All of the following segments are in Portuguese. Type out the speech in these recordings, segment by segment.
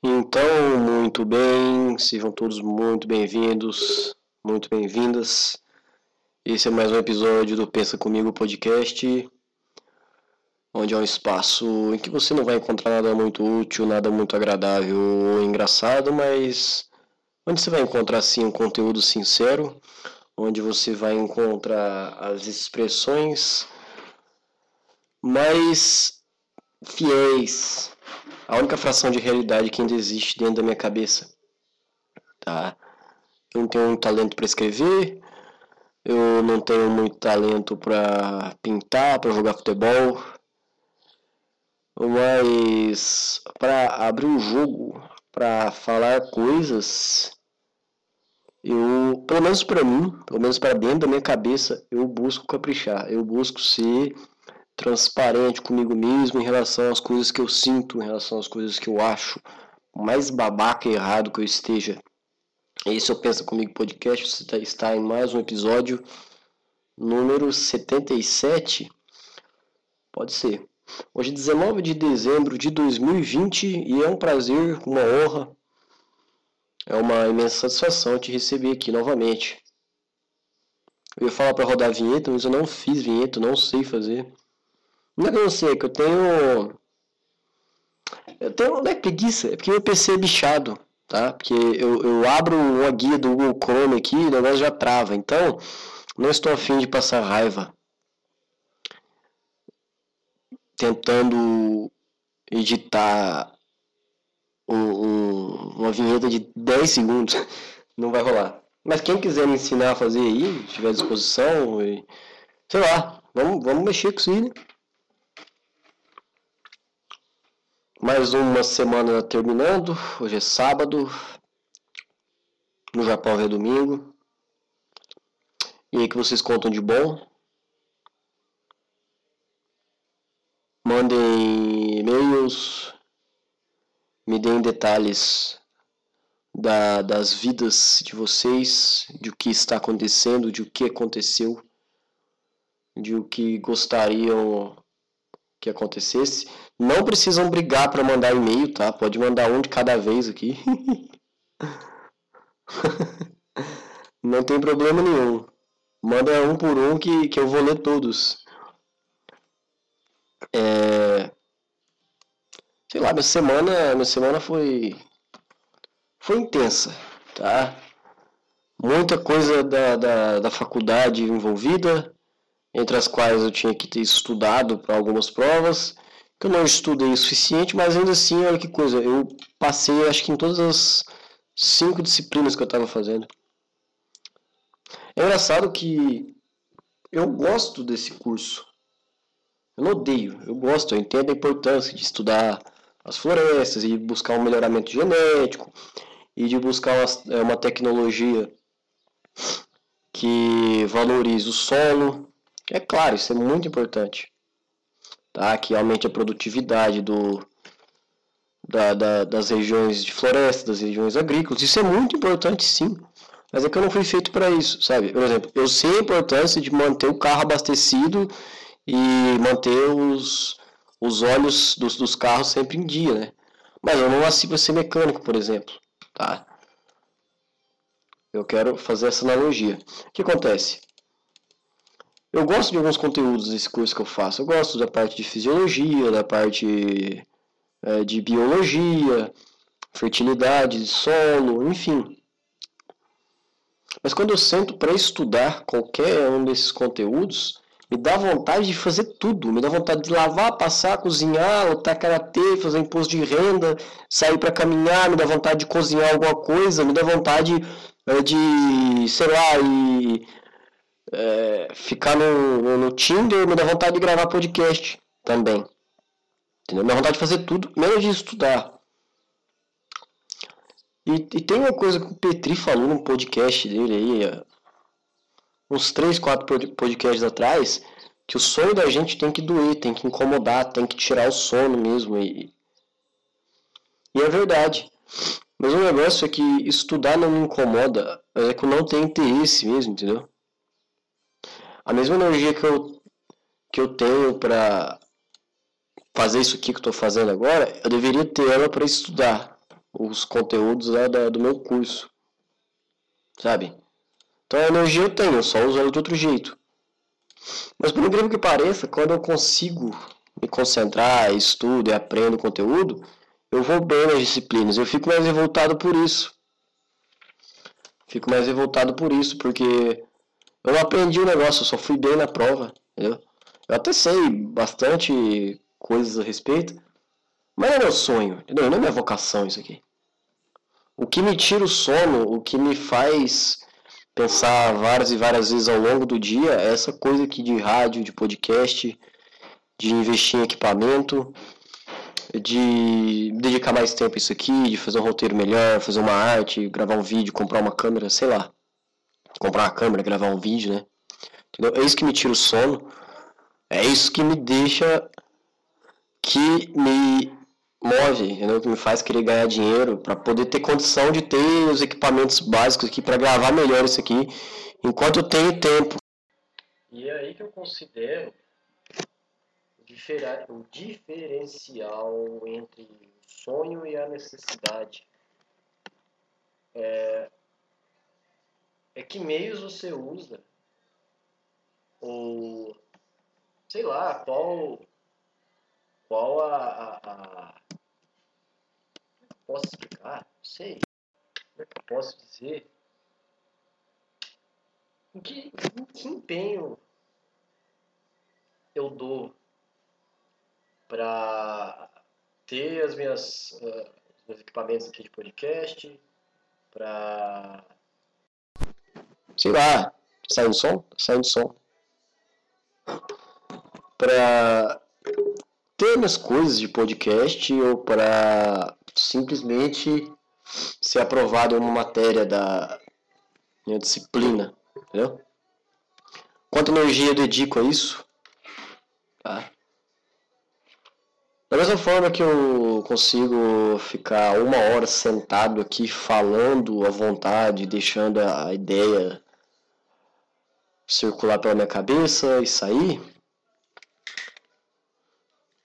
Então, muito bem, sejam todos muito bem-vindos, muito bem-vindas. Esse é mais um episódio do Pensa Comigo Podcast, onde é um espaço em que você não vai encontrar nada muito útil, nada muito agradável ou engraçado, mas onde você vai encontrar sim um conteúdo sincero, onde você vai encontrar as expressões mais fiéis a única fração de realidade que ainda existe dentro da minha cabeça. Tá? Eu não tenho muito talento para escrever, eu não tenho muito talento para pintar, para jogar futebol, mas para abrir um jogo, para falar coisas, eu, pelo menos para mim, pelo menos para dentro da minha cabeça, eu busco caprichar, eu busco ser transparente comigo mesmo em relação às coisas que eu sinto, em relação às coisas que eu acho, mais babaca e errado que eu esteja. Esse é o Pensa Comigo Podcast, você tá, está em mais um episódio, número 77, pode ser. Hoje é 19 de dezembro de 2020 e é um prazer, uma honra, é uma imensa satisfação te receber aqui novamente. Eu ia falar para rodar a vinheta, mas eu não fiz vinheta, não sei fazer. Não que eu não sei, é que eu tenho. Eu tenho. Não é preguiça, é porque meu PC é bichado, tá? Porque eu, eu abro uma guia do Google Chrome aqui e o negócio já trava. Então, não estou afim de passar raiva. Tentando editar um, um, uma vinheta de 10 segundos. Não vai rolar. Mas quem quiser me ensinar a fazer aí, tiver disposição, e, sei lá, vamos, vamos mexer com isso aí, né? Mais uma semana terminando. Hoje é sábado. No Japão é domingo. E aí que vocês contam de bom? Mandem e-mails. Me deem detalhes da, das vidas de vocês, de o que está acontecendo, de o que aconteceu, de o que gostariam que acontecesse. Não precisam brigar para mandar e-mail, tá? Pode mandar um de cada vez aqui. Não tem problema nenhum. Manda um por um que, que eu vou ler todos. É... Sei lá, minha semana, minha semana foi foi intensa, tá? Muita coisa da, da, da faculdade envolvida, entre as quais eu tinha que ter estudado para algumas provas, que eu não estudei o suficiente, mas ainda assim, olha que coisa, eu passei acho que em todas as cinco disciplinas que eu estava fazendo. É engraçado que eu gosto desse curso. Eu não odeio, eu gosto, eu entendo a importância de estudar as florestas e buscar um melhoramento genético e de buscar uma, é, uma tecnologia que valorize o solo, é claro, isso é muito importante. Tá? Que aumente a produtividade do, da, da, das regiões de floresta, das regiões agrícolas. Isso é muito importante, sim. Mas é que eu não fui feito para isso, sabe? Por exemplo, eu sei a importância de manter o carro abastecido e manter os, os olhos dos, dos carros sempre em dia, né? Mas eu não nasci para ser mecânico, por exemplo, tá? Eu quero fazer essa analogia. O que acontece? Eu gosto de alguns conteúdos desse curso que eu faço. Eu gosto da parte de fisiologia, da parte é, de biologia, fertilidade de solo, enfim. Mas quando eu sento para estudar qualquer um desses conteúdos, me dá vontade de fazer tudo. Me dá vontade de lavar, passar, cozinhar, lutar karatê, fazer imposto de renda, sair para caminhar, me dá vontade de cozinhar alguma coisa, me dá vontade é, de, sei lá, e é, ficar no, no Tinder me dá vontade de gravar podcast também. Entendeu? Me dá vontade de fazer tudo, menos de estudar. E, e, tem uma coisa que o Petri falou no podcast dele aí, uns 3, 4 podcasts atrás, que o sono da gente tem que doer, tem que incomodar, tem que tirar o sono mesmo. E, e é verdade. Mas o negócio é que estudar não me incomoda, é que eu não tenho interesse mesmo, entendeu? A mesma energia que eu, que eu tenho para fazer isso aqui que eu estou fazendo agora, eu deveria ter ela para estudar. os conteúdos lá da, do meu curso. Sabe? Então a energia eu tenho, eu só uso ela de outro jeito. Mas por incrível que pareça, quando eu consigo me concentrar, estudo e aprendo conteúdo, eu vou bem nas disciplinas. Eu fico mais revoltado por isso. Fico mais revoltado por isso, porque eu aprendi o negócio, eu só fui bem na prova, entendeu? Eu até sei bastante coisas a respeito, mas não é meu sonho, entendeu? Não é minha vocação isso aqui. O que me tira o sono, o que me faz pensar várias e várias vezes ao longo do dia é essa coisa aqui de rádio, de podcast, de investir em equipamento, de dedicar mais tempo a isso aqui, de fazer um roteiro melhor, fazer uma arte, gravar um vídeo, comprar uma câmera, sei lá. Comprar uma câmera, gravar um vídeo, né? Entendeu? É isso que me tira o sono. É isso que me deixa. que me move, entendeu? Que me faz querer ganhar dinheiro para poder ter condição de ter os equipamentos básicos aqui para gravar melhor isso aqui enquanto eu tenho tempo. E é aí que eu considero o diferencial entre o sonho e a necessidade. É, é que meios você usa, ou sei lá, qual, qual a, a, a posso explicar? Não sei. Como é que eu posso dizer? Em que, em que empenho eu dou para ter as minhas, uh, os meus equipamentos aqui de podcast, para. Sei lá, saindo som? Saindo som. Para ter minhas coisas de podcast ou para simplesmente ser aprovado em uma matéria da minha disciplina, entendeu? Quanta energia eu dedico a isso? Tá? Da mesma forma que eu consigo ficar uma hora sentado aqui falando à vontade, deixando a ideia circular pela minha cabeça e sair,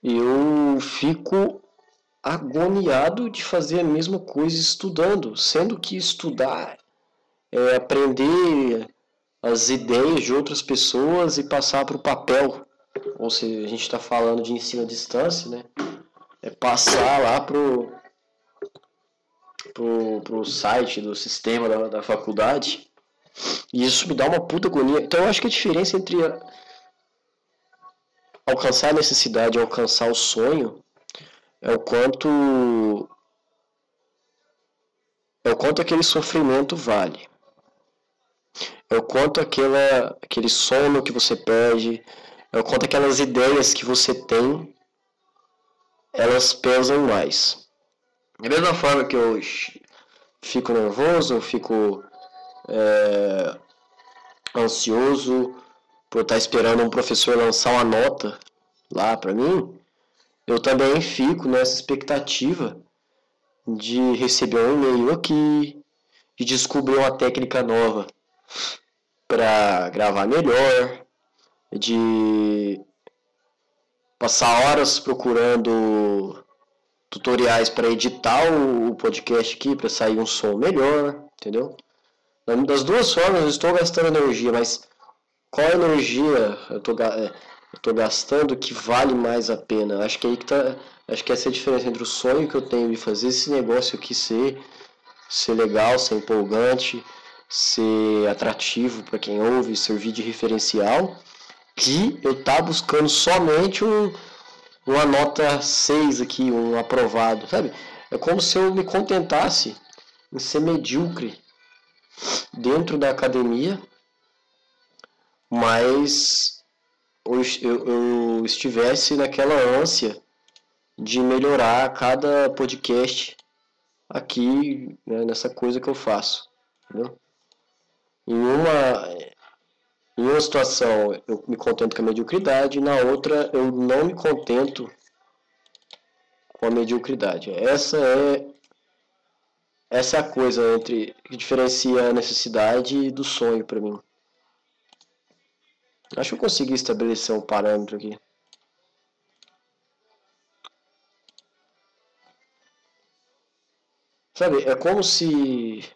eu fico agoniado de fazer a mesma coisa estudando, sendo que estudar é aprender as ideias de outras pessoas e passar para o papel ou se a gente está falando de ensino à distância, né? É passar lá pro, pro, pro site do sistema da, da faculdade. E isso me dá uma puta agonia. Então eu acho que a diferença entre alcançar a necessidade e alcançar o sonho é o quanto é o quanto aquele sofrimento vale. É o quanto aquela, aquele sono que você perde, é o quanto aquelas ideias que você tem, elas pesam mais. Da mesma forma que eu fico nervoso, eu fico é, ansioso por estar esperando um professor lançar uma nota lá para mim, eu também fico nessa expectativa de receber um e-mail aqui, de descobrir uma técnica nova para gravar melhor, de passar horas procurando tutoriais para editar o podcast aqui para sair um som melhor, entendeu? Das duas formas eu estou gastando energia, mas qual energia eu estou é, eu tô gastando que vale mais a pena? Acho que aí que tá, acho que essa é a diferença entre o sonho que eu tenho de fazer esse negócio aqui ser ser legal, ser empolgante, ser atrativo para quem ouve, servir de referencial que eu tá buscando somente um, uma nota 6 aqui, um aprovado, sabe? É como se eu me contentasse em ser medíocre dentro da academia, mas eu, eu, estivesse naquela ânsia de melhorar cada podcast aqui né, nessa coisa que eu faço, entendeu? Em uma em uma situação eu me contento com a mediocridade, na outra eu não me contento com a mediocridade. Essa é essa é a coisa entre que diferencia a necessidade do sonho para mim. Acho que eu consegui estabelecer um parâmetro aqui. Sabe, é como se.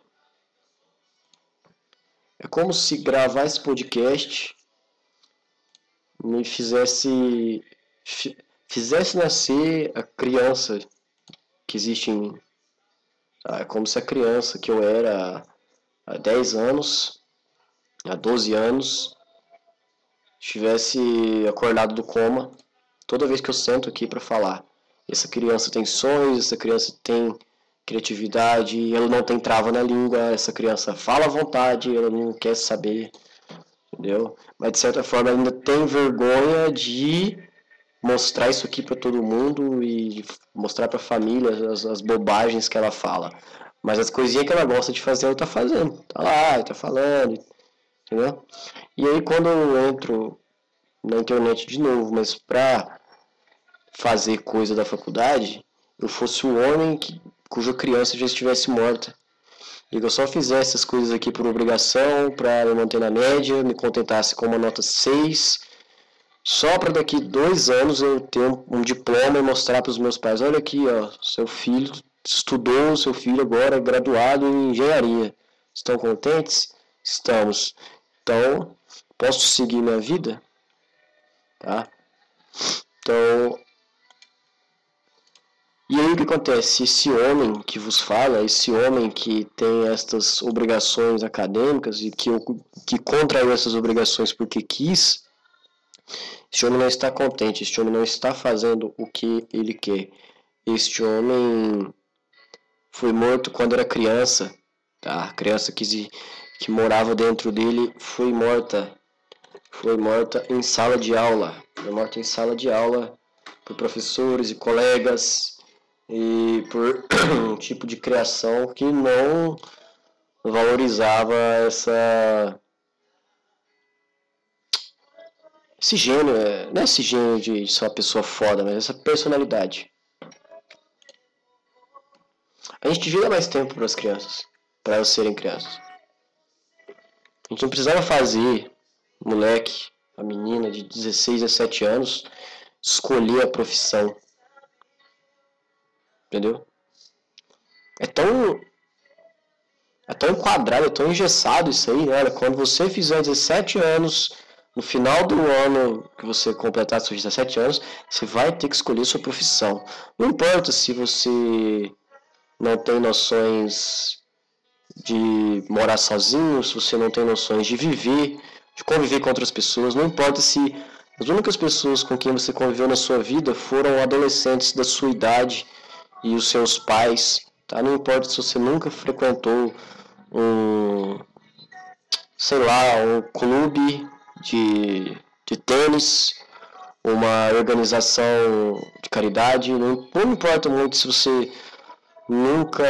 É como se gravar esse podcast me fizesse. fizesse nascer a criança que existe em mim. É como se a criança que eu era há 10 anos, há 12 anos, estivesse acordado do coma toda vez que eu sento aqui para falar. Essa criança tem sonhos, essa criança tem criatividade, ela não tem trava na língua, essa criança fala à vontade, ela não quer saber, entendeu? Mas de certa forma ainda tem vergonha de mostrar isso aqui para todo mundo e mostrar para a família as, as, bobagens que ela fala. Mas as coisinhas que ela gosta de fazer, ela tá fazendo. Tá lá, tá falando, entendeu? E aí quando eu entro na internet de novo, mas pra fazer coisa da faculdade, eu fosse o homem que, cuja criança já estivesse morta. E que eu só fizesse essas coisas aqui por obrigação, para me manter na média, me contentasse com uma nota 6, só para daqui dois anos eu ter um, um diploma e mostrar para os meus pais, olha aqui, ó, seu filho estudou, seu filho agora é graduado em engenharia. Estão contentes? Estamos. Então, posso seguir minha vida? Tá? Então, e aí o que acontece? Esse homem que vos fala, esse homem que tem estas obrigações acadêmicas e que, que contraiu essas obrigações porque quis, este homem não está contente, este homem não está fazendo o que ele quer. Este homem foi morto quando era criança, tá? A criança que, que morava dentro dele foi morta. Foi morta em sala de aula. Foi morta em sala de aula por professores e colegas e por um tipo de criação que não valorizava essa esse gênio, é, não é esse gênio de ser uma pessoa foda, mas essa personalidade. A gente devia dar mais tempo para as crianças, para elas serem crianças. A gente não precisava fazer moleque, a menina de 16 a 7 anos, escolher a profissão Entendeu? É tão. É tão enquadrado, é tão engessado isso aí, né? Olha, quando você fizer 17 anos, no final do ano que você completar seus 17 anos, você vai ter que escolher sua profissão. Não importa se você não tem noções de morar sozinho, se você não tem noções de viver, de conviver com outras pessoas, não importa se as únicas pessoas com quem você conviveu na sua vida foram adolescentes da sua idade e os seus pais, tá? Não importa se você nunca frequentou um, sei lá, um clube de, de tênis, uma organização de caridade, não, não importa muito se você nunca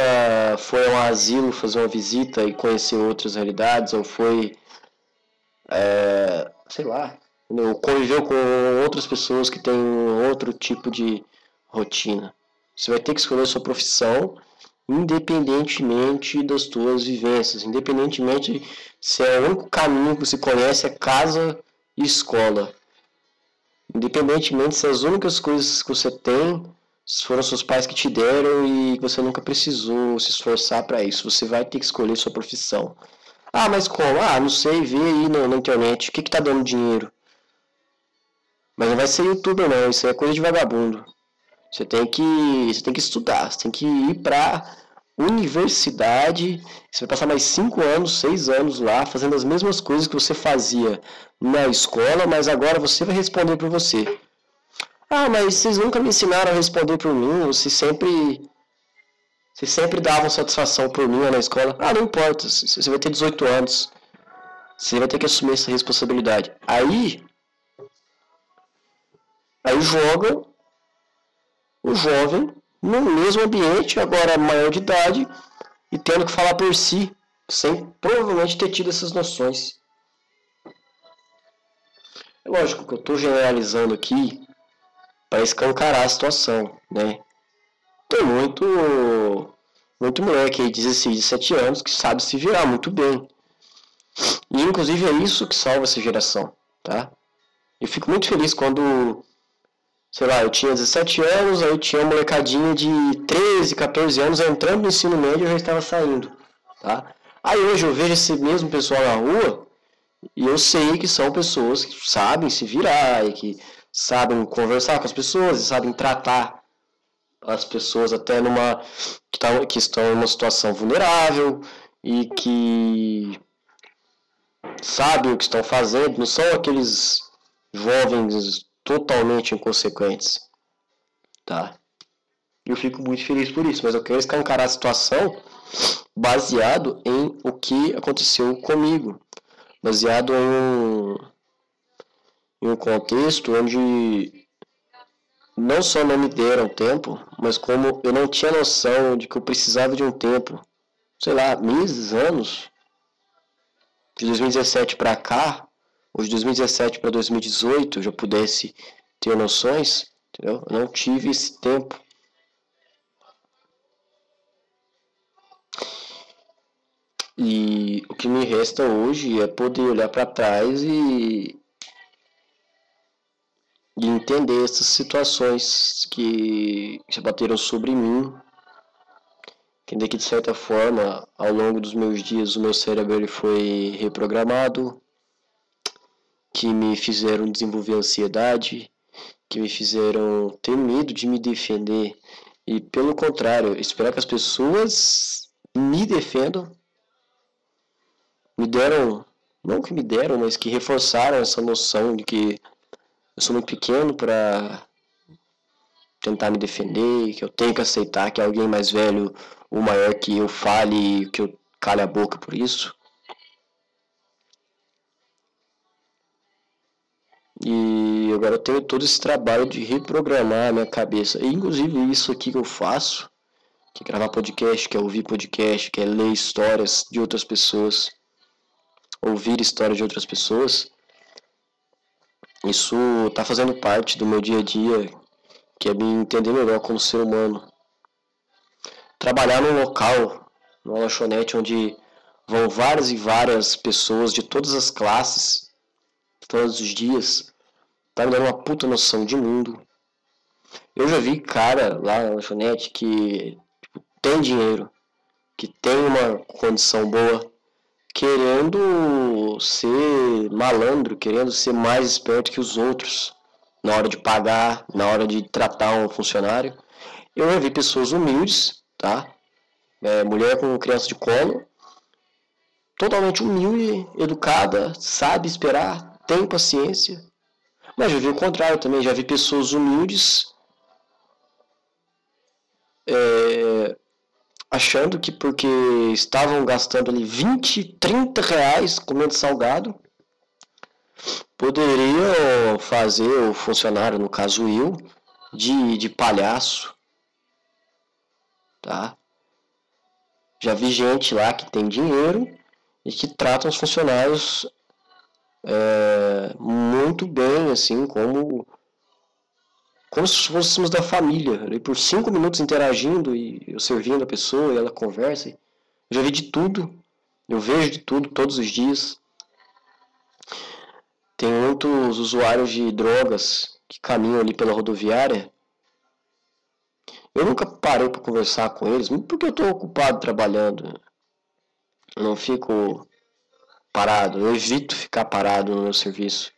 foi a um asilo fazer uma visita e conhecer outras realidades, ou foi, é, sei lá, conviveu com outras pessoas que têm outro tipo de rotina. Você vai ter que escolher sua profissão independentemente das suas vivências, independentemente se é o único caminho que você conhece é casa e escola. Independentemente se as únicas coisas que você tem foram seus pais que te deram e você nunca precisou se esforçar para isso, você vai ter que escolher sua profissão. Ah, mas como? Ah, não sei, vê aí na, na internet, o que que tá dando dinheiro? Mas não vai ser youtuber não, isso é coisa de vagabundo. Você tem que, você tem que estudar, você tem que ir para universidade. Você vai passar mais 5 anos, 6 anos lá, fazendo as mesmas coisas que você fazia na escola, mas agora você vai responder por você. Ah, mas vocês nunca me ensinaram a responder por mim, vocês sempre. Vocês sempre davam satisfação por mim na escola. Ah, não importa, você vai ter 18 anos. Você vai ter que assumir essa responsabilidade. Aí. Aí joga o jovem no mesmo ambiente, agora maior de idade, e tendo que falar por si, sem provavelmente ter tido essas noções. É lógico que eu estou generalizando aqui para escancarar a situação, né? Tem muito, muito moleque aí, 16, 17 anos, que sabe se virar muito bem. E inclusive é isso que salva essa geração, tá? Eu fico muito feliz quando sei lá, eu tinha 17 anos, aí tinha uma molecadinha de 13, 14 anos entrando no ensino médio e já estava saindo, tá? Aí hoje eu vejo esse mesmo pessoal na rua e eu sei que são pessoas que sabem se virar e que sabem conversar com as pessoas e sabem tratar as pessoas até numa que, tá, que estão em uma situação vulnerável e que sabem o que estão fazendo, não são aqueles jovens totalmente inconsequentes, tá? Eu fico muito feliz por isso, mas eu quero escancarar a situação baseado em o que aconteceu comigo, baseado em um, em um contexto onde não só não me deram tempo, mas como eu não tinha noção de que eu precisava de um tempo, sei lá, meses, anos, de 2017 para cá, de 2017 para 2018, eu já pudesse ter noções, entendeu? Eu não tive esse tempo. E o que me resta hoje é poder olhar para trás e, e entender essas situações que se bateram sobre mim. Entender que de certa forma, ao longo dos meus dias, o meu cérebro ele foi reprogramado, que me fizeram desenvolver ansiedade, que me fizeram ter medo de me defender e pelo contrário, esperar que as pessoas me defendam me deram, não que me deram, mas que reforçaram essa noção de que eu sou muito pequeno para tentar me defender, que eu tenho que aceitar que alguém mais velho ou maior que eu fale, que eu cale a boca por isso. E agora eu tenho todo esse trabalho de reprogramar a minha cabeça. E, inclusive isso aqui que eu faço, que é gravar podcast, que é ouvir podcast, que é ler histórias de outras pessoas ouvir histórias de outras pessoas, isso está fazendo parte do meu dia a dia, que é me entender melhor como ser humano. Trabalhar num local, numa lanchonete onde vão várias e várias pessoas de todas as classes, todos os dias, tá me dando uma puta noção de mundo. Eu já vi cara lá na lanchonete que tipo, tem dinheiro, que tem uma condição boa, querendo ser malandro, querendo ser mais esperto que os outros na hora de pagar, na hora de tratar um funcionário. Eu já vi pessoas humildes, tá? É, mulher com criança de colo, totalmente humilde, educada, sabe esperar, tem paciência. Mas já vi o contrário também, já vi pessoas humildes é, achando que porque estavam gastando ali 20, 30 reais comendo salgado, poderiam fazer o funcionário, no caso eu, de, de palhaço. Tá? Já vi gente lá que tem dinheiro e que tratam os funcionários é, muito bem, assim, como como se fôssemos da família, ali por cinco minutos interagindo e eu servindo a pessoa e ela conversa. Eu já vi de tudo, eu vejo de tudo todos os dias. Tem muitos usuários de drogas que caminham ali pela rodoviária. Eu nunca parei para conversar com eles, porque eu estou ocupado trabalhando. Eu não fico parado, eu evito ficar parado no meu serviço.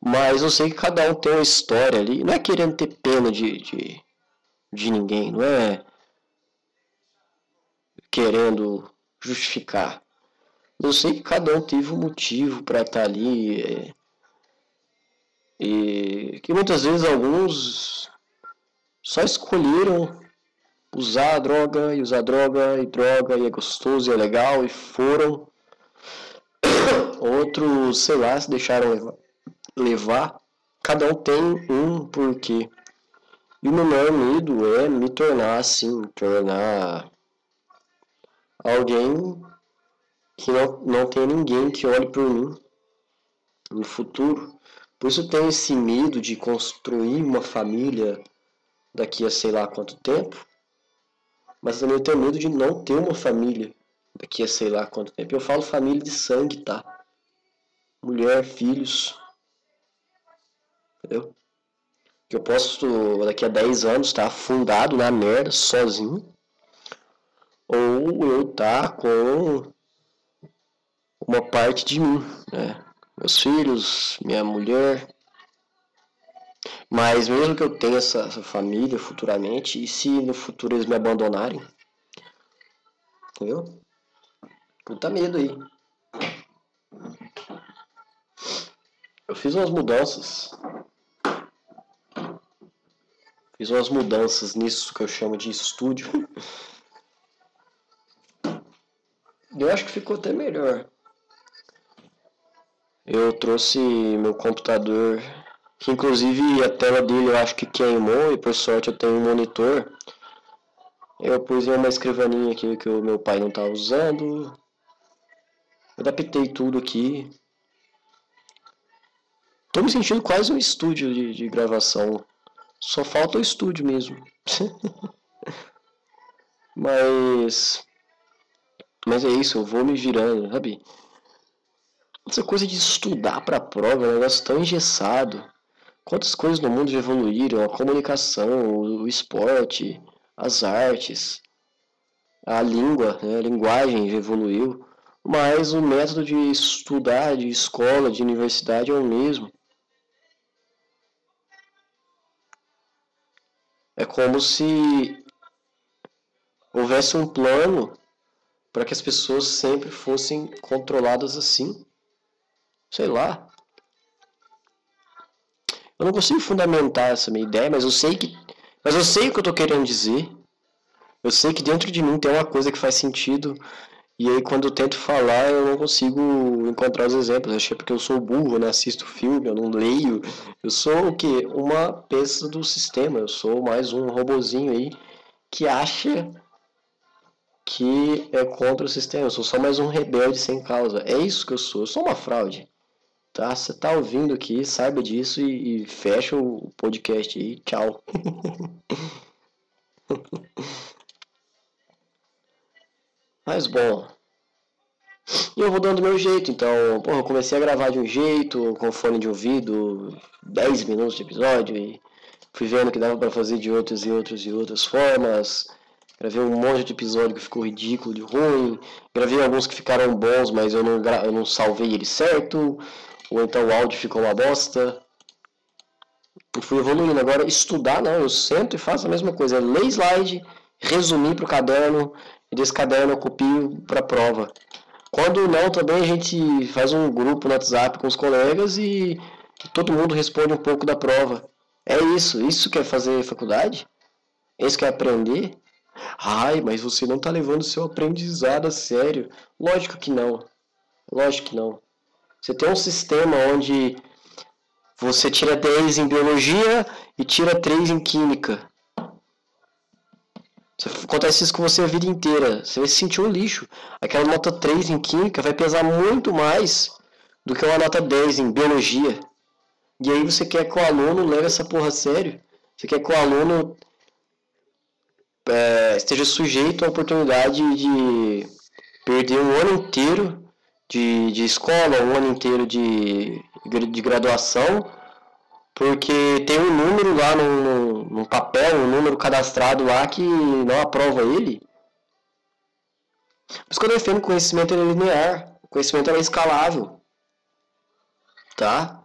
Mas eu sei que cada um tem uma história ali. Não é querendo ter pena de, de, de ninguém, não é querendo justificar. Eu sei que cada um teve um motivo para estar ali. É, e que muitas vezes alguns só escolheram usar a droga e usar droga e droga e é gostoso e é legal e foram. Outros, sei lá, se deixaram levar levar, cada um tem um porquê. E o meu maior medo é me tornar assim, tornar alguém que não, não tem ninguém que olhe por mim no futuro. Por isso eu tenho esse medo de construir uma família daqui a sei lá quanto tempo. Mas também eu tenho medo de não ter uma família daqui a sei lá quanto tempo. Eu falo família de sangue, tá? Mulher, filhos. Entendeu? que eu posso daqui a 10 anos estar tá afundado na merda sozinho, ou eu tá com uma parte de mim, né? Meus filhos, minha mulher. Mas mesmo que eu tenha essa, essa família futuramente, e se no futuro eles me abandonarem? Entendeu? Puta medo aí. Eu fiz umas mudanças Fiz umas mudanças nisso que eu chamo de estúdio. Eu acho que ficou até melhor. Eu trouxe meu computador, que inclusive a tela dele eu acho que queimou e por sorte eu tenho um monitor. Eu pus em uma escrivaninha aqui que o meu pai não estava usando. Adaptei tudo aqui. Tô me sentindo quase um estúdio de, de gravação. Só falta o estúdio mesmo. mas. Mas é isso, eu vou me virando, sabe? Essa coisa de estudar para a prova é um negócio tão engessado. Quantas coisas no mundo já evoluíram? A comunicação, o esporte, as artes, a língua, né? a linguagem já evoluiu. Mas o método de estudar, de escola, de universidade é o mesmo. É como se houvesse um plano para que as pessoas sempre fossem controladas assim. Sei lá. Eu não consigo fundamentar essa minha ideia, mas eu sei que, mas eu sei o que eu estou querendo dizer. Eu sei que dentro de mim tem uma coisa que faz sentido e aí quando eu tento falar eu não consigo encontrar os exemplos. Acho que é porque eu sou burro, eu não assisto filme, eu não leio. Eu sou o quê? Uma peça do sistema. Eu sou mais um robozinho aí que acha que é contra o sistema. Eu sou só mais um rebelde sem causa. É isso que eu sou. Eu sou uma fraude. Tá? Você tá ouvindo aqui, saiba disso e, e fecha o podcast aí. Tchau. Mas bom. E eu vou dando meu jeito, então, porra, eu comecei a gravar de um jeito, com fone de ouvido, 10 minutos de episódio, e fui vendo que dava para fazer de outras e outras e outras formas. Gravei um monte de episódio que ficou ridículo, de ruim. Gravei alguns que ficaram bons, mas eu não, eu não salvei ele certo. Ou então o áudio ficou uma bosta. E fui evoluindo. Agora, estudar não, eu sento e faço a mesma coisa. Ler slide, resumir para o caderno, e desse caderno eu copio para prova. Quando não, também a gente faz um grupo no WhatsApp com os colegas e todo mundo responde um pouco da prova. É isso, isso quer fazer faculdade? Isso quer aprender? Ai, mas você não está levando seu aprendizado a sério. Lógico que não. Lógico que não. Você tem um sistema onde você tira 10 em biologia e tira 3 em química. Acontece isso com você a vida inteira. Você vai se sentir um lixo. Aquela nota 3 em química vai pesar muito mais do que uma nota 10 em biologia. E aí você quer que o aluno leve essa porra a sério. Você quer que o aluno é, esteja sujeito à oportunidade de perder um ano inteiro de, de escola, um ano inteiro de, de graduação porque tem um número lá no, no, no, papel, um número cadastrado lá que não aprova ele. Isso que eu defendo o conhecimento é linear, o conhecimento é escalável. Tá?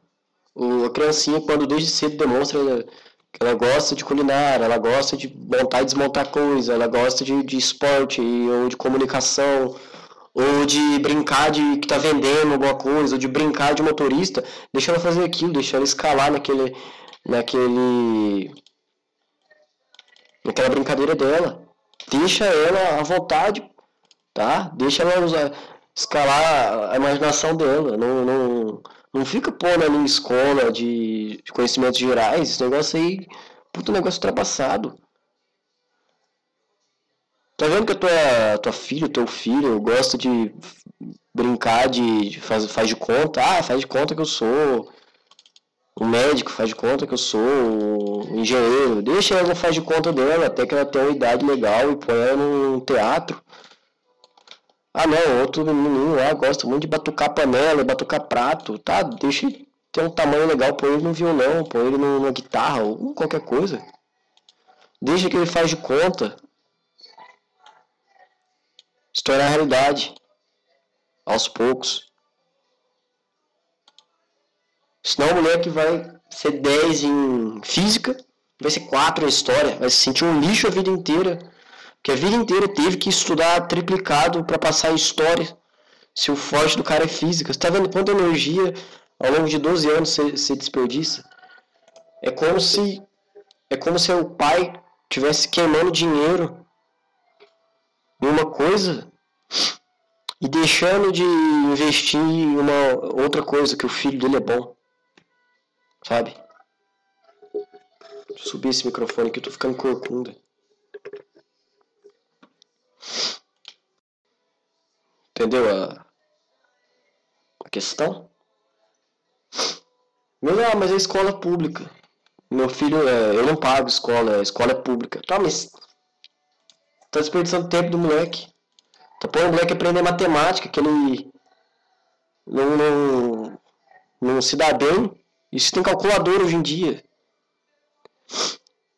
O, a criancinha, quando desde cedo demonstra que ela gosta de culinária, ela gosta de montar e desmontar coisa, ela gosta de, de esporte ou de comunicação, ou de brincar de que tá vendendo alguma coisa, ou de brincar de motorista, deixa ela fazer aquilo, deixa ela escalar naquele naquele naquela brincadeira dela. Deixa ela à vontade, tá? Deixa ela usar, escalar a imaginação dela, não, não, não fica pondo ali escola de, de conhecimentos gerais, esse negócio aí, puto negócio ultrapassado. Tá vendo que a tua, tua filha, teu filho gosta de brincar de, de faz, faz de conta? Ah, faz de conta que eu sou o médico, faz de conta que eu sou o engenheiro. Deixa ela faz de conta dela até que ela tenha uma idade legal e põe ela num teatro. Ah não, outro menino lá gosta muito de batucar panela, batucar prato, tá? Deixa, tem um tamanho legal, põe ele no violão, põe ele numa guitarra, ou qualquer coisa. Deixa que ele faz de conta. Se tornar realidade. Aos poucos. Senão o moleque vai ser 10 em física, vai ser 4 em história, vai se sentir um lixo a vida inteira. Porque a vida inteira teve que estudar triplicado para passar em história. Se o forte do cara é física. Você tá vendo quanta energia ao longo de 12 anos você, você desperdiça? É como se. É como se o pai tivesse queimando dinheiro em uma coisa e deixando de investir em uma outra coisa que o filho dele é bom. Sabe? Deixa eu subir esse microfone aqui, eu tô ficando corcunda. Entendeu a, a questão? Mas, ah, mas é escola pública. Meu filho, é, eu não pago escola, a escola é pública. Tá, mas tá desperdiçando tempo do moleque. Tá pondo o moleque aprender matemática, que ele não, não, não se dá bem. Isso tem calculador hoje em dia.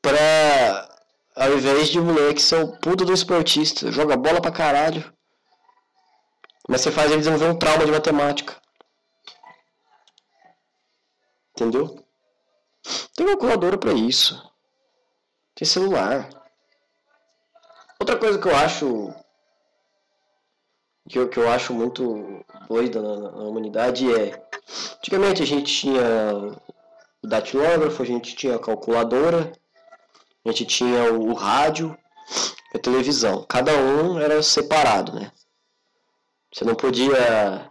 Pra ao invés de moleque ser o puto do esportista, joga bola pra caralho. Mas você faz ele desenvolver um trauma de matemática. Entendeu? Tem calculadora para isso. Tem celular. Outra coisa que eu acho que eu, que eu acho muito doida na, na humanidade é antigamente a gente tinha o datilógrafo, a gente tinha a calculadora, a gente tinha o, o rádio e a televisão. Cada um era separado, né? Você não podia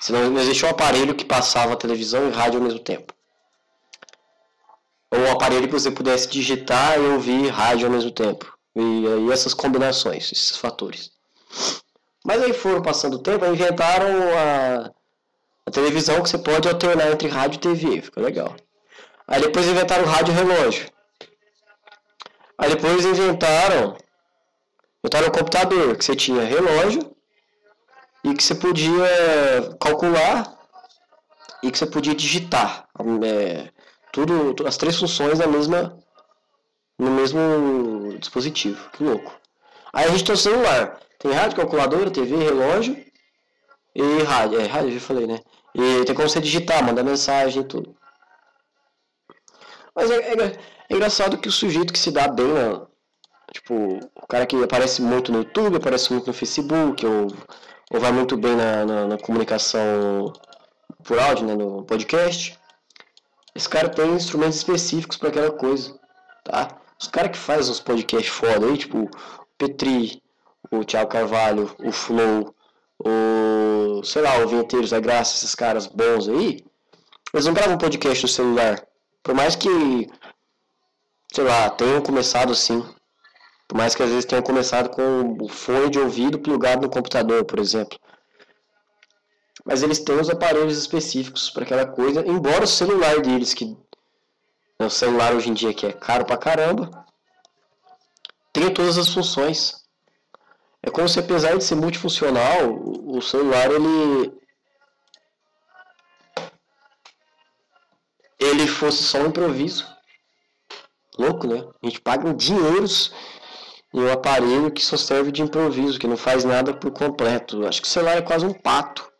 você não, não existia um aparelho que passava televisão e rádio ao mesmo tempo ou um aparelho que você pudesse digitar e ouvir rádio ao mesmo tempo. E, e essas combinações, esses fatores. Mas aí foram passando o tempo, inventaram a, a televisão que você pode alternar entre rádio e TV, ficou legal. Aí depois inventaram o rádio relógio. Aí depois inventaram, inventaram o computador, que você tinha relógio e que você podia calcular e que você podia digitar. É, tudo, as três funções na mesma, no mesmo dispositivo. Que louco. Aí a gente tem o celular. Tem rádio, calculadora, TV, relógio e rádio. É, rádio, já falei, né? E tem como você digitar, mandar mensagem e tudo. Mas é, é, é, engraçado que o sujeito que se dá bem, né? tipo, o cara que aparece muito no YouTube, aparece muito no Facebook, ou, ou vai muito bem na, na, na comunicação por áudio, né, no podcast, esse cara tem instrumentos específicos para aquela coisa, tá? Os caras que fazem uns podcasts foda aí, tipo Petri, o Thiago Carvalho, o Flow, o, sei lá, o Vinteiros da Graça, esses caras bons aí, eles não gravam podcast no celular. Por mais que, sei lá, tenham começado assim. Por mais que às vezes tenham começado com o fone de ouvido plugado no computador, por exemplo mas eles têm os aparelhos específicos para aquela coisa, embora o celular deles, que né, o celular hoje em dia que é caro pra caramba, tenha todas as funções. É como se apesar de ser multifuncional, o celular ele ele fosse só um improviso. Louco, né? A gente paga dinheiros em um aparelho que só serve de improviso, que não faz nada por completo. Acho que o celular é quase um pato.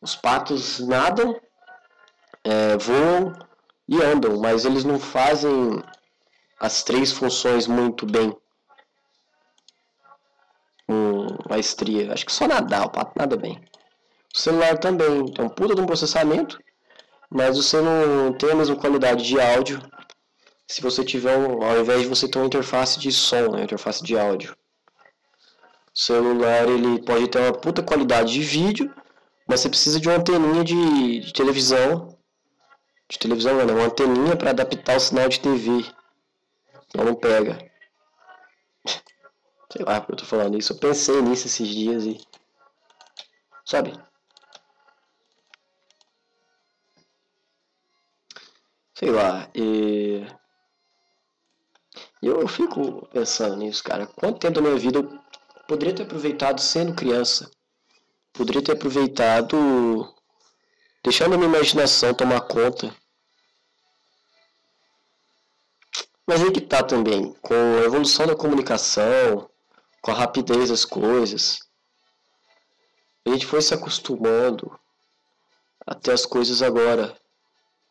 Os patos nadam, é, voam e andam, mas eles não fazem as três funções muito bem. Maestria. Acho que só nadar, pato nada bem. O celular também tem um puta de um processamento, mas você não tem a mesma qualidade de áudio se você tiver, um, ao invés de você ter uma interface de som, né, interface de áudio. O celular ele pode ter uma puta qualidade de vídeo, mas você precisa de uma anteninha de, de televisão. De televisão, não, uma anteninha para adaptar o sinal de TV. Senão não pega. Sei lá porque eu tô falando isso. Eu pensei nisso esses dias e. Sabe? Sei lá. E. Eu, eu fico pensando nisso, cara. Quanto tempo da minha vida eu poderia ter aproveitado sendo criança? poderia ter aproveitado deixando a minha imaginação tomar conta. Mas aí que tá também, com a evolução da comunicação, com a rapidez das coisas, a gente foi se acostumando até as coisas agora,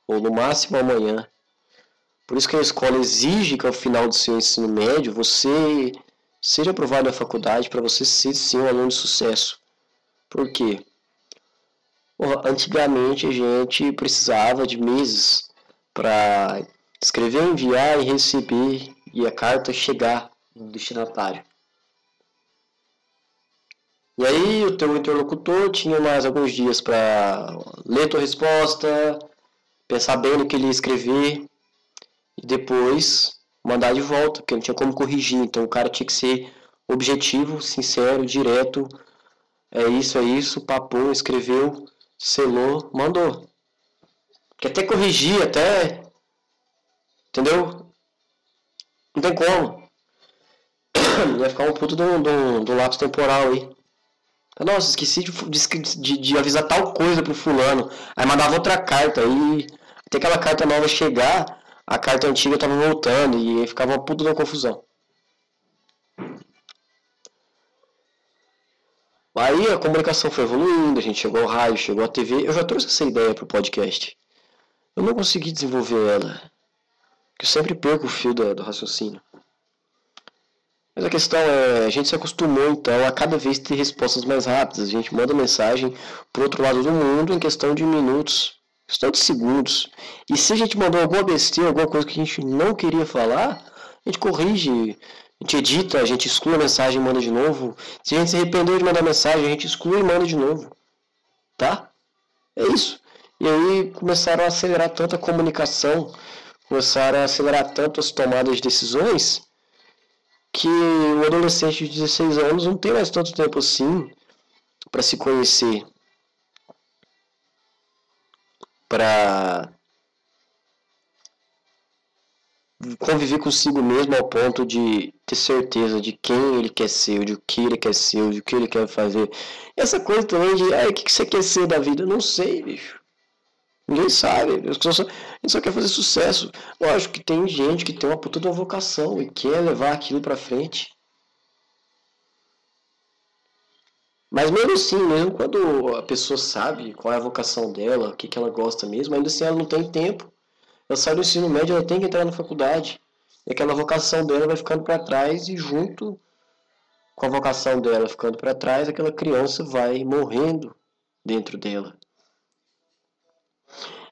ou no máximo amanhã. Por isso que a escola exige que ao final do seu ensino médio você seja aprovado na faculdade para você ser sim um aluno de sucesso. Por quê? Antigamente a gente precisava de meses para escrever, enviar e receber e a carta chegar no destinatário. E aí o teu interlocutor tinha mais alguns dias para ler tua resposta, pensar bem no que ele ia escrever e depois mandar de volta, porque não tinha como corrigir. Então o cara tinha que ser objetivo, sincero, direto. É isso, é isso, papou, escreveu, selou, mandou. Que até corrigir, até. Entendeu? Não tem como. Ia ficar um puto do, do, do lápis temporal aí. Nossa, esqueci de, de, de, avisar tal coisa pro fulano. Aí mandava outra carta. Aí até aquela carta nova chegar, a carta antiga tava voltando e ficava uma puta da confusão. Aí a comunicação foi evoluindo, a gente chegou ao rádio, chegou à TV. Eu já trouxe essa ideia pro podcast. Eu não consegui desenvolver ela. Eu sempre perco o fio do, do raciocínio. Mas a questão é, a gente se acostumou então a cada vez ter respostas mais rápidas. A gente manda mensagem pro outro lado do mundo em questão de minutos, questão de segundos. E se a gente mandou alguma besteira, alguma coisa que a gente não queria falar, a gente corrige, a gente edita, a gente exclui a mensagem e manda de novo. Se a gente se arrependeu de mandar mensagem, a gente exclui e manda de novo. Tá? É isso. E aí começaram a acelerar tanto a comunicação, começaram a acelerar tanto as tomadas de decisões que o adolescente de 16 anos não tem mais tanto tempo assim para se conhecer, para conviver consigo mesmo ao ponto de ter certeza de quem ele quer ser, de o que ele quer ser, de o que ele quer fazer. Essa coisa também de, ah, o que você quer ser da vida? Eu não sei, bicho. Ninguém sabe. A gente só quer fazer sucesso. Lógico que tem gente que tem uma puta de uma vocação e quer levar aquilo pra frente. Mas mesmo assim, mesmo quando a pessoa sabe qual é a vocação dela, o que, que ela gosta mesmo, ainda assim ela não tem tempo. Ela sai do ensino médio, ela tem que entrar na faculdade. E aquela vocação dela vai ficando para trás e junto com a vocação dela ficando para trás, aquela criança vai morrendo dentro dela.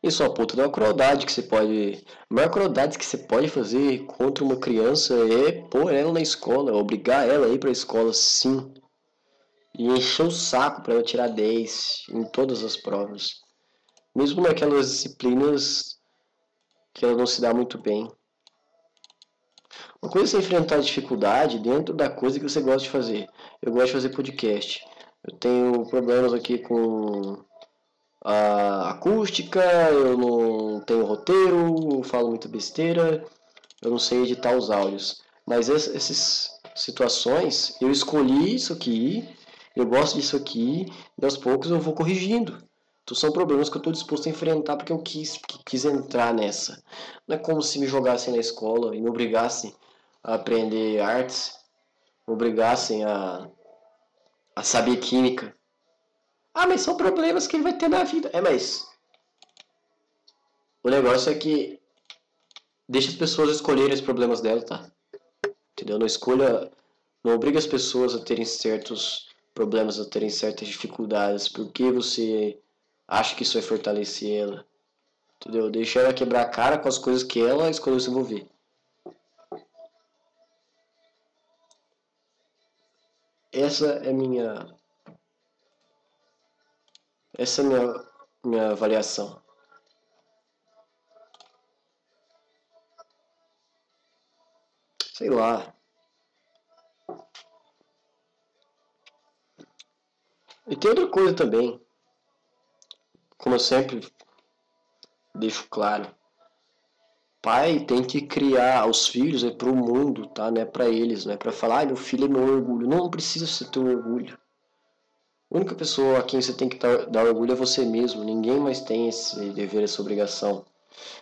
É uma puta da crueldade que você pode. A maior crueldade que você pode fazer contra uma criança é pôr ela na escola, obrigar ela a ir pra escola sim. E encher o saco para ela tirar 10 em todas as provas. Mesmo naquelas disciplinas que ela não se dá muito bem. Uma coisa é enfrentar dificuldade dentro da coisa que você gosta de fazer. Eu gosto de fazer podcast. Eu tenho problemas aqui com a acústica, eu não tenho roteiro, eu falo muita besteira, eu não sei editar os áudios. Mas essas situações, eu escolhi isso aqui, eu gosto disso aqui, e aos poucos eu vou corrigindo. Então são problemas que eu estou disposto a enfrentar porque eu quis, quis entrar nessa. Não é como se me jogassem na escola e me obrigassem a aprender artes, me obrigassem a, a saber química. Ah, mas são problemas que ele vai ter na vida. É, mas. O negócio é que. Deixa as pessoas escolherem os problemas dela, tá? Entendeu? Não escolha. Não obriga as pessoas a terem certos problemas, a terem certas dificuldades. Porque você acha que isso vai fortalecer ela. Entendeu? Deixa ela quebrar a cara com as coisas que ela escolheu se envolver. Essa é minha essa é a minha, minha avaliação. Sei lá. E tem outra coisa também. Como eu sempre deixo claro. Pai tem que criar os filhos é para o mundo, tá? Não é para eles, não é para falar, ah, meu filho é meu orgulho. Não, não precisa ser teu orgulho. A única pessoa a quem você tem que dar, orgulho é você mesmo. Ninguém mais tem esse dever, essa obrigação.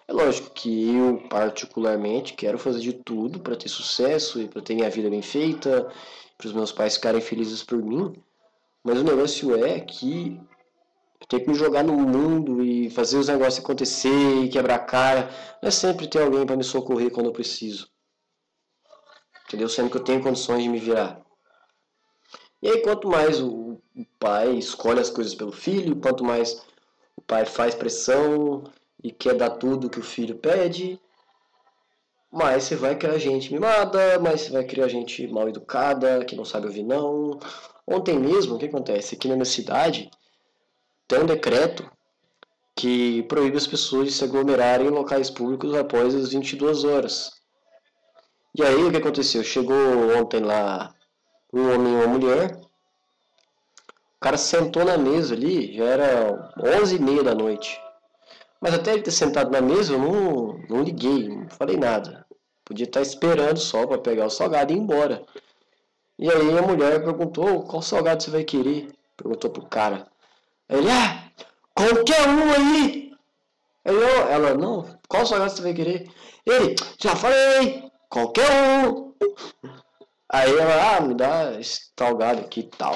É lógico que eu, particularmente, quero fazer de tudo para ter sucesso e para ter minha vida bem feita, para os meus pais ficarem felizes por mim. Mas o negócio é que eu tenho que me jogar no mundo e fazer os negócios acontecer e quebrar a cara. Não é sempre ter alguém para me socorrer quando eu preciso. Entendeu? Sendo que eu tenho condições de me virar. E aí, quanto mais o pai escolhe as coisas pelo filho, quanto mais o pai faz pressão e quer dar tudo que o filho pede, mais você vai criar gente mimada, mais você vai criar gente mal educada, que não sabe ouvir não. Ontem mesmo, o que acontece? Aqui na minha cidade tem um decreto que proíbe as pessoas de se aglomerarem em locais públicos após as 22 horas. E aí o que aconteceu? Chegou ontem lá um homem e uma mulher. O cara sentou na mesa ali, já era 11 e meia da noite. Mas até ele ter sentado na mesa, eu não, não liguei, não falei nada. Podia estar esperando só para pegar o salgado e ir embora. E aí a mulher perguntou, qual salgado você vai querer? Perguntou pro cara. Ele, ah, qualquer um aí. Ele, ela, não, qual salgado você vai querer? Ele, já falei, qualquer um. Aí ela, ah, me dá esse aqui e tal.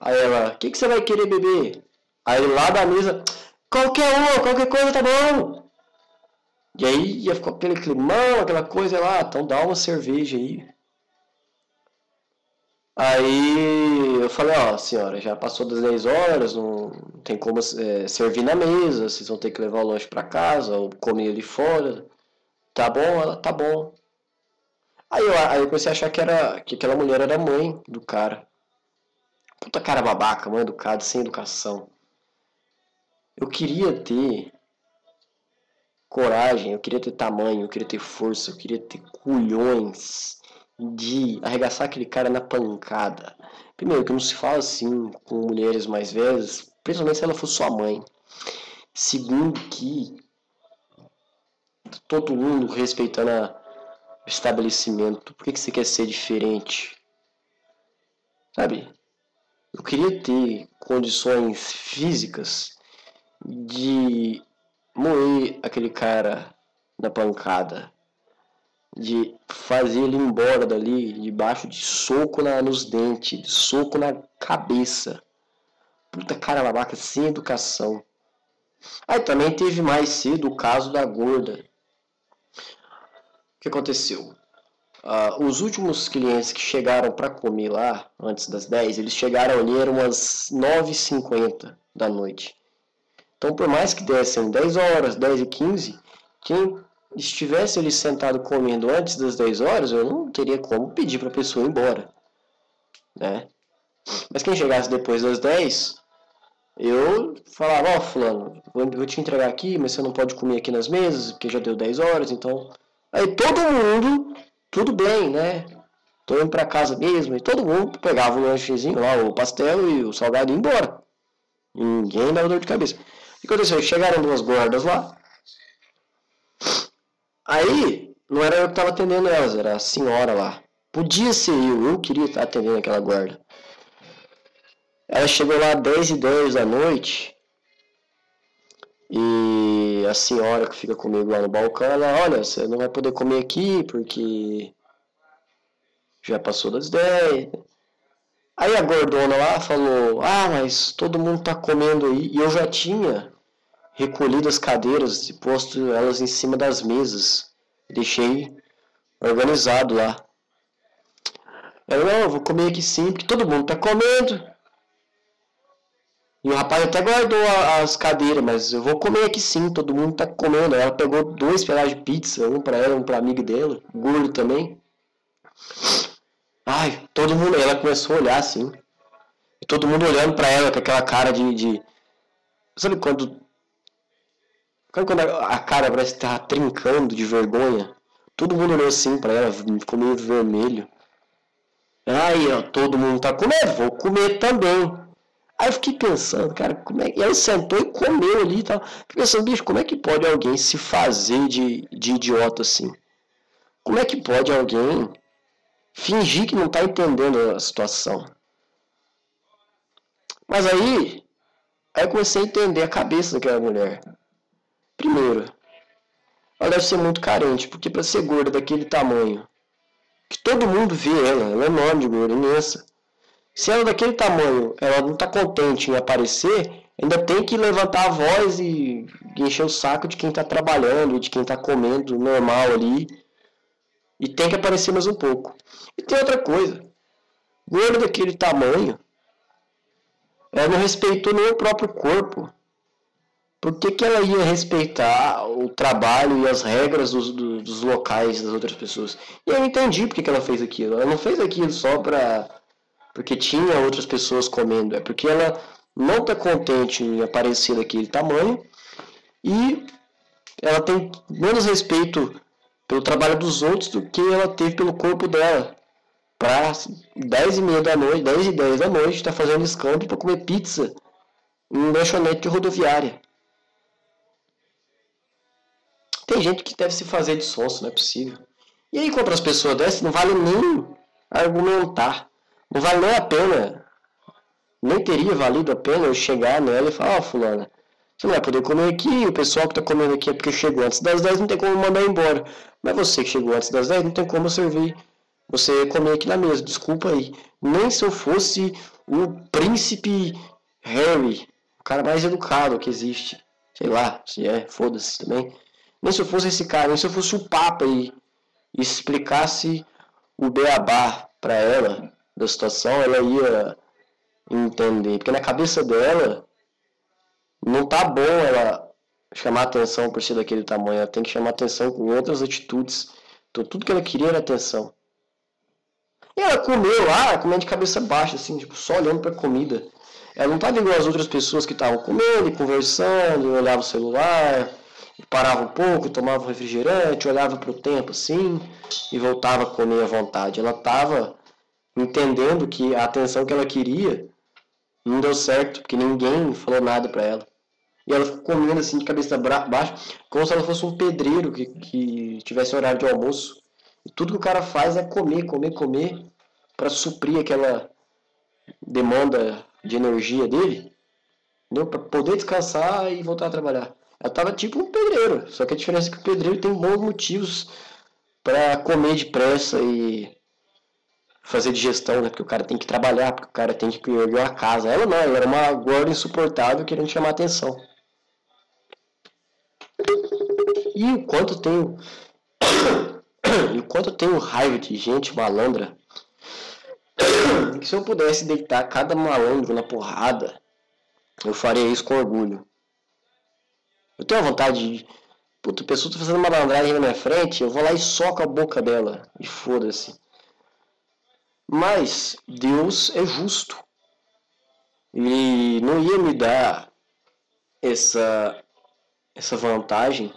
Aí ela, o que, que você vai querer beber? Aí lá da mesa, Qualquer uma, qualquer coisa tá bom. E aí ia ficar aquele climão, aquela coisa lá, então dá uma cerveja aí. Aí eu falei, ó, senhora, já passou das 10 horas, não tem como é, servir na mesa, vocês vão ter que levar o lanche para casa ou comer ali fora. Tá bom? Ela, tá bom. Aí eu, aí eu comecei a achar que, era, que aquela mulher era mãe do cara. Puta cara babaca, mãe educada, sem educação. Eu queria ter coragem, eu queria ter tamanho, eu queria ter força, eu queria ter culhões de arregaçar aquele cara na pancada. Primeiro, que não se fala assim com mulheres mais velhas, principalmente se ela for sua mãe. Segundo, que todo mundo respeitando a, estabelecimento. Por que, que você quer ser diferente? Sabe? Eu queria ter condições físicas de moer aquele cara na pancada, de fazer ele embora dali debaixo de soco na, nos dentes, de soco na cabeça. Puta cara babaca, sem educação. Aí também teve mais cedo o caso da gorda. Que aconteceu? Uh, os últimos clientes que chegaram para comer lá, antes das 10, eles chegaram ali, eram umas 9h50 da noite. Então, por mais que dessem 10 horas, 10 e 15, quem estivesse ali sentado comendo antes das 10 horas, eu não teria como pedir para a pessoa ir embora. Né? Mas quem chegasse depois das 10, eu falava, ó, oh, fulano, vou te entregar aqui, mas você não pode comer aqui nas mesas, porque já deu 10 horas, então... Aí todo mundo, tudo bem, né? Tô indo para casa mesmo, e todo mundo pegava o lanchezinho lá, o pastel e o salgado e ia embora. Ninguém dava dor de cabeça que aconteceu? Chegaram duas guardas lá. Aí, não era eu que estava atendendo elas, era a senhora lá. Podia ser eu, eu queria estar atendendo aquela guarda. Ela chegou lá às 10 e 10 da noite. E a senhora que fica comigo lá no balcão, ela, olha, você não vai poder comer aqui porque já passou das 10. Aí a gordona lá falou, ah, mas todo mundo tá comendo aí. E eu já tinha recolhido as cadeiras e posto elas em cima das mesas. Deixei organizado lá. Eu, não, eu vou comer aqui sim, porque todo mundo tá comendo. E o rapaz até guardou as cadeiras, mas eu vou comer aqui sim, todo mundo tá comendo. Ela pegou dois pedaços de pizza, um para ela, um para amigo dela, gordo também. Ai, todo mundo, ela começou a olhar assim. E todo mundo olhando para ela com aquela cara de, de sabe quando Sabe quando a, cara parece estar tá trincando de vergonha? Todo mundo olhou assim pra ela, ficou meio vermelho. Aí, ó, todo mundo tá comendo, vou comer também. Aí eu fiquei pensando, cara, como é. E ela sentou e comeu ali e tal. Fiquei pensando, bicho, como é que pode alguém se fazer de, de idiota assim? Como é que pode alguém fingir que não tá entendendo a situação? Mas aí, aí eu comecei a entender a cabeça daquela mulher. Primeiro, ela deve ser muito carente, porque para ser gorda daquele tamanho, que todo mundo vê ela, ela é enorme de gorda, imensa. Se ela é daquele tamanho, ela não está contente em aparecer, ainda tem que levantar a voz e, encher o saco de quem está trabalhando, de quem está comendo normal ali. E tem que aparecer mais um pouco. E tem outra coisa. Gorda daquele tamanho, ela não respeitou nem o próprio corpo. Por que, que ela ia respeitar o trabalho e as regras dos, dos locais das outras pessoas? E eu entendi por que, ela fez aquilo. Ela não fez aquilo só pra, porque tinha outras pessoas comendo. É porque ela não está contente em aparecer daquele tamanho e ela tem menos respeito pelo trabalho dos outros do que ela teve pelo corpo dela. Para 10 e meia da noite, 10 e 10 da noite, está fazendo escampo para comer pizza em lanchonete rodoviária. Tem gente que deve se fazer de sonso, não é possível. E aí, contra as pessoas dessas, não vale nem argumentar. Não vale nem a pena. Nem teria valido a pena eu chegar nela e falar, ó, oh, fulana, você não vai poder comer aqui, o pessoal que está comendo aqui é porque chegou antes das 10, não tem como mandar embora. Mas você que chegou antes das 10, não tem como servir você comer aqui na mesa, desculpa aí. Nem se eu fosse o príncipe Harry, o cara mais educado que existe. Sei lá, se é, foda-se também. Nem se eu fosse esse cara, nem se eu fosse o Papa e, e explicasse o beabá para ela da situação, ela ia entender. Porque na cabeça dela, não tá bom ela chamar atenção por ser daquele tamanho. Ela tem que chamar atenção com outras atitudes. Então tudo que ela queria era atenção. E ela comeu lá, comendo de cabeça baixa, assim, tipo, só olhando pra comida. Ela não tava igual as outras pessoas que estavam comendo e conversando, olhava o celular, parava um pouco, tomava refrigerante, olhava para o tempo assim e voltava a comer à vontade. Ela estava entendendo que a atenção que ela queria não deu certo, porque ninguém falou nada para ela. E ela ficou comendo assim de cabeça baixa, como se ela fosse um pedreiro que, que tivesse horário de almoço. E tudo que o cara faz é comer, comer, comer, para suprir aquela demanda de energia dele, para poder descansar e voltar a trabalhar. Ela tava tipo um pedreiro, só que a diferença é que o pedreiro tem bons motivos para comer depressa e fazer digestão, né? Porque o cara tem que trabalhar, porque o cara tem que erguer a casa. Ela não, ela era uma gorda insuportável querendo chamar atenção. E o quanto tenho. e o quanto tenho raiva de gente malandra. que se eu pudesse deitar cada malandro na porrada, eu faria isso com orgulho. Eu tenho a vontade de. Puta, a pessoa tá fazendo uma malandragem na minha frente, eu vou lá e soco a boca dela. E foda-se. Mas Deus é justo. E não ia me dar essa, essa vantagem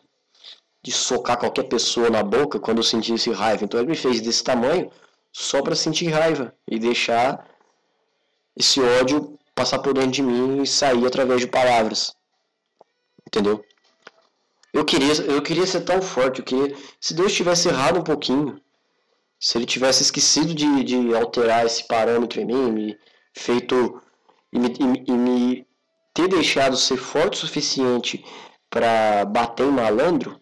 de socar qualquer pessoa na boca quando eu sentisse raiva. Então ele me fez desse tamanho só para sentir raiva e deixar esse ódio passar por dentro de mim e sair através de palavras. Entendeu? Eu queria, eu queria ser tão forte, eu queria, se Deus tivesse errado um pouquinho, se ele tivesse esquecido de, de alterar esse parâmetro em mim, me feito e me, e, me ter deixado ser forte o suficiente para bater em malandro,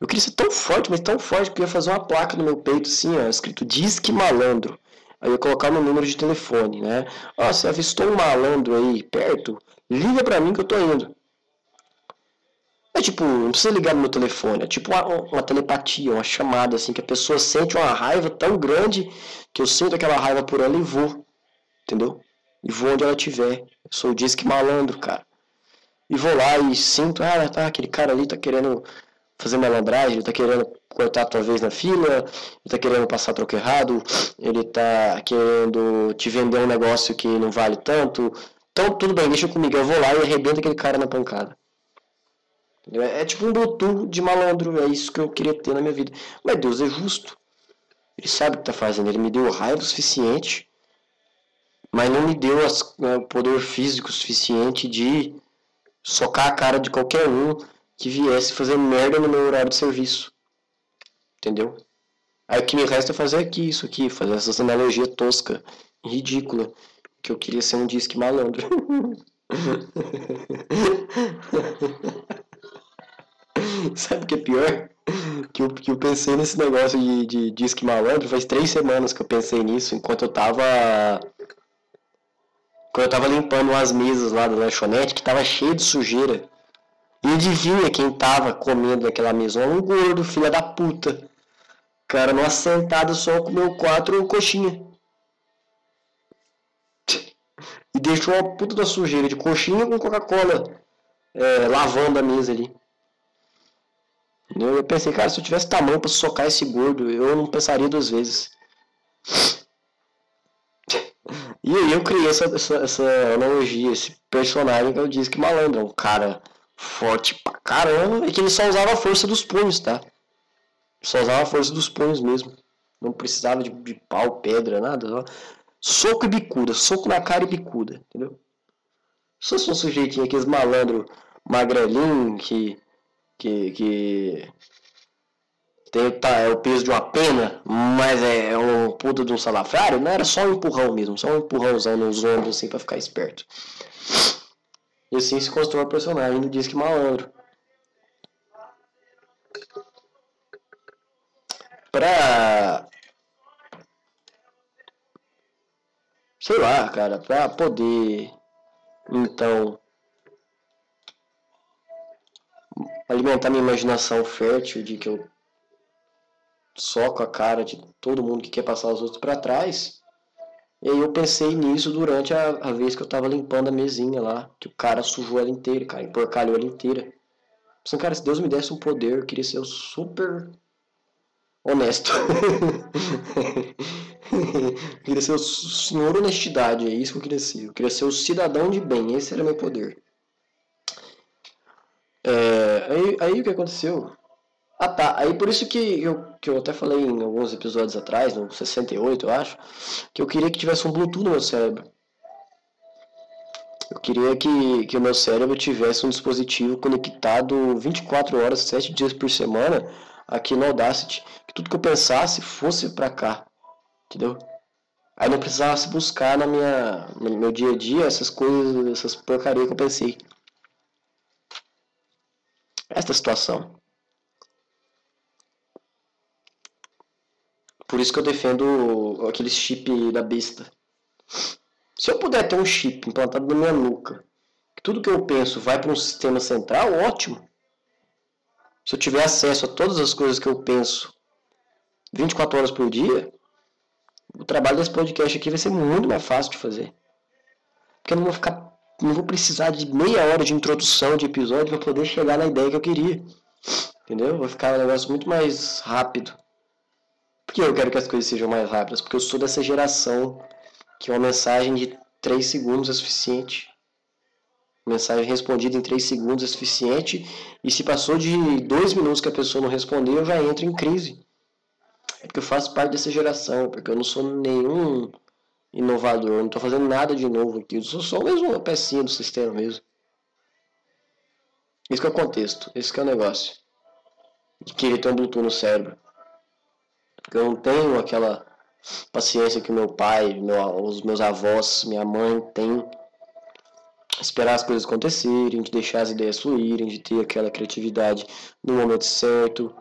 eu queria ser tão forte, mas tão forte que eu ia fazer uma placa no meu peito assim, ó, escrito Disque Malandro. Aí eu ia colocar meu número de telefone, né? Ó, oh, você avistou um malandro aí perto? Liga pra mim que eu tô indo. É tipo, não precisa ligar no meu telefone, é tipo uma, uma, telepatia, uma chamada, assim, que a pessoa sente uma raiva tão grande que eu sinto aquela raiva por ela e vou, entendeu? E vou onde ela estiver. Eu sou o disque malandro, cara. E vou lá e sinto, ah, tá, aquele cara ali tá querendo fazer malandragem, ele tá querendo cortar a tua vez na fila, ele tá querendo passar troco errado, ele tá querendo te vender um negócio que não vale tanto. Então, tudo bem, deixa comigo, eu vou lá e arrebento aquele cara na pancada. É, é tipo um Bluetooth de malandro, é isso que eu queria ter na minha vida. Mas Deus é justo. Ele sabe o que está fazendo. Ele me deu raiva o suficiente, mas não me deu as, né, o poder físico suficiente de socar a cara de qualquer um que viesse fazer merda no meu horário de serviço. Entendeu? Aí o que me resta é fazer aqui, isso aqui, fazer essas analogias tosca, ridícula. que eu queria ser um disque malandro. Sabe o que é pior? Que eu, que eu pensei nesse negócio de, de disque malandro faz três semanas que eu pensei nisso, enquanto eu tava. Quando eu tava limpando as mesas lá da lanchonete, que tava cheio de sujeira. E adivinha quem tava comendo naquela mesa? Um gordo, filha da puta. Cara, numa sentada só comeu quatro coxinha. E deixou uma puta da sujeira de coxinha com Coca-Cola é, lavando a mesa ali. Eu pensei, cara, se eu tivesse tamanho pra socar esse gordo, eu não pensaria duas vezes. E aí eu criei essa, essa, essa analogia, esse personagem que eu disse que malandro, um cara forte pra caramba, e que ele só usava a força dos punhos, tá? Só usava a força dos punhos mesmo. Não precisava de, de pau, pedra, nada. Só. Soco e bicuda, soco na cara e bicuda, entendeu? Se fosse um sujeitinho, aqueles malandro magrelinho que. Que. que tem tá, é o peso de uma pena, mas é, é um puta de um salafrário, não era só um empurrão mesmo, só um empurrãozão nos ombros assim pra ficar esperto. E assim se constrói o personagem do Disque Malandro. Pra. Sei lá, cara, pra poder. Então. Alimentar minha imaginação fértil de que eu soco a cara de todo mundo que quer passar os outros para trás. E aí eu pensei nisso durante a, a vez que eu tava limpando a mesinha lá, que o cara sujou ela inteira, cara, emporcalhou ela inteira. Pensando, cara, se Deus me desse um poder, eu queria ser o super honesto. eu queria ser o senhor honestidade, é isso que eu queria ser. Eu queria ser o cidadão de bem, esse era meu poder. É, aí, aí o que aconteceu? Ah tá, aí por isso que eu, que eu até falei em alguns episódios atrás, no 68 eu acho, que eu queria que tivesse um Bluetooth no meu cérebro. Eu queria que, que o meu cérebro tivesse um dispositivo conectado 24 horas, 7 dias por semana aqui no Audacity. Que tudo que eu pensasse fosse pra cá. Entendeu? Aí não precisasse buscar na minha, no meu dia a dia essas coisas, essas porcarias que eu pensei. Esta situação. Por isso que eu defendo aquele chip da besta. Se eu puder ter um chip implantado na minha nuca, que tudo que eu penso vai para um sistema central, ótimo. Se eu tiver acesso a todas as coisas que eu penso 24 horas por dia, o trabalho desse podcast aqui vai ser muito mais fácil de fazer. Porque eu não vou ficar. Não vou precisar de meia hora de introdução de episódio para poder chegar na ideia que eu queria. Entendeu? Vai ficar um negócio muito mais rápido. Por que eu quero que as coisas sejam mais rápidas? Porque eu sou dessa geração que uma mensagem de 3 segundos é suficiente. Mensagem respondida em 3 segundos é suficiente. E se passou de 2 minutos que a pessoa não respondeu, eu já entro em crise. É porque eu faço parte dessa geração, porque eu não sou nenhum inovador, não estou fazendo nada de novo aqui. Eu sou só mesmo uma pecinha do sistema mesmo. Esse que é o contexto, esse que é o negócio. De querer ter um Bluetooth no cérebro. Eu não tenho aquela paciência que meu pai, meu, os meus avós, minha mãe tem. Esperar as coisas acontecerem, de deixar as ideias fluírem, de ter aquela criatividade no momento certo,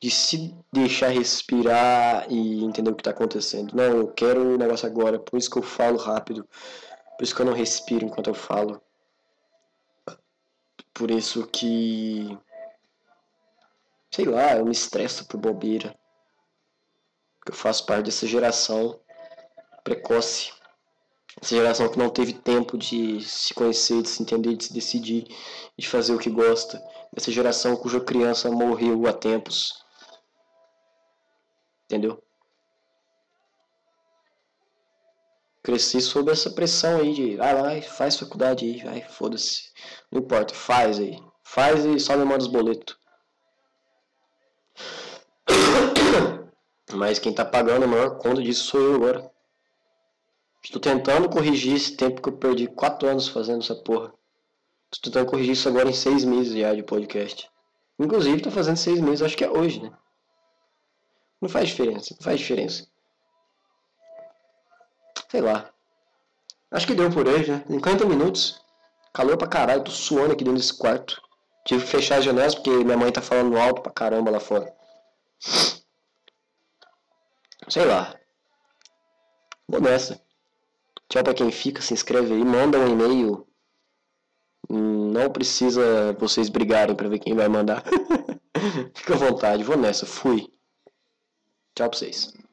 de se deixar respirar e entender o que está acontecendo. Não, eu quero o negócio agora, por isso que eu falo rápido, por isso que eu não respiro enquanto eu falo. Por isso que. Sei lá, eu me estresso por bobeira eu faço parte dessa geração precoce, essa geração que não teve tempo de se conhecer, de se entender, de se decidir, de fazer o que gosta, essa geração cuja criança morreu há tempos, entendeu? Cresci sob essa pressão aí de, vai lá, faz faculdade aí, vai, foda-se, não importa, faz aí, faz e só me manda os boletos. Mas quem tá pagando a maior conta disso sou eu agora. Estou tentando corrigir esse tempo que eu perdi 4 anos fazendo essa porra. Estou tentando corrigir isso agora em 6 meses já de podcast. Inclusive, tô fazendo 6 meses, acho que é hoje, né? Não faz diferença, não faz diferença. Sei lá. Acho que deu por hoje, né? 50 minutos. Calor pra caralho, tô suando aqui dentro desse quarto. Tive que fechar as janelas porque minha mãe tá falando alto pra caramba lá fora. Sei lá. Vou nessa. Tchau pra quem fica, se inscreve aí, manda um e-mail. Não precisa vocês brigarem pra ver quem vai mandar. Fica à vontade, vou nessa, fui. Tchau pra vocês.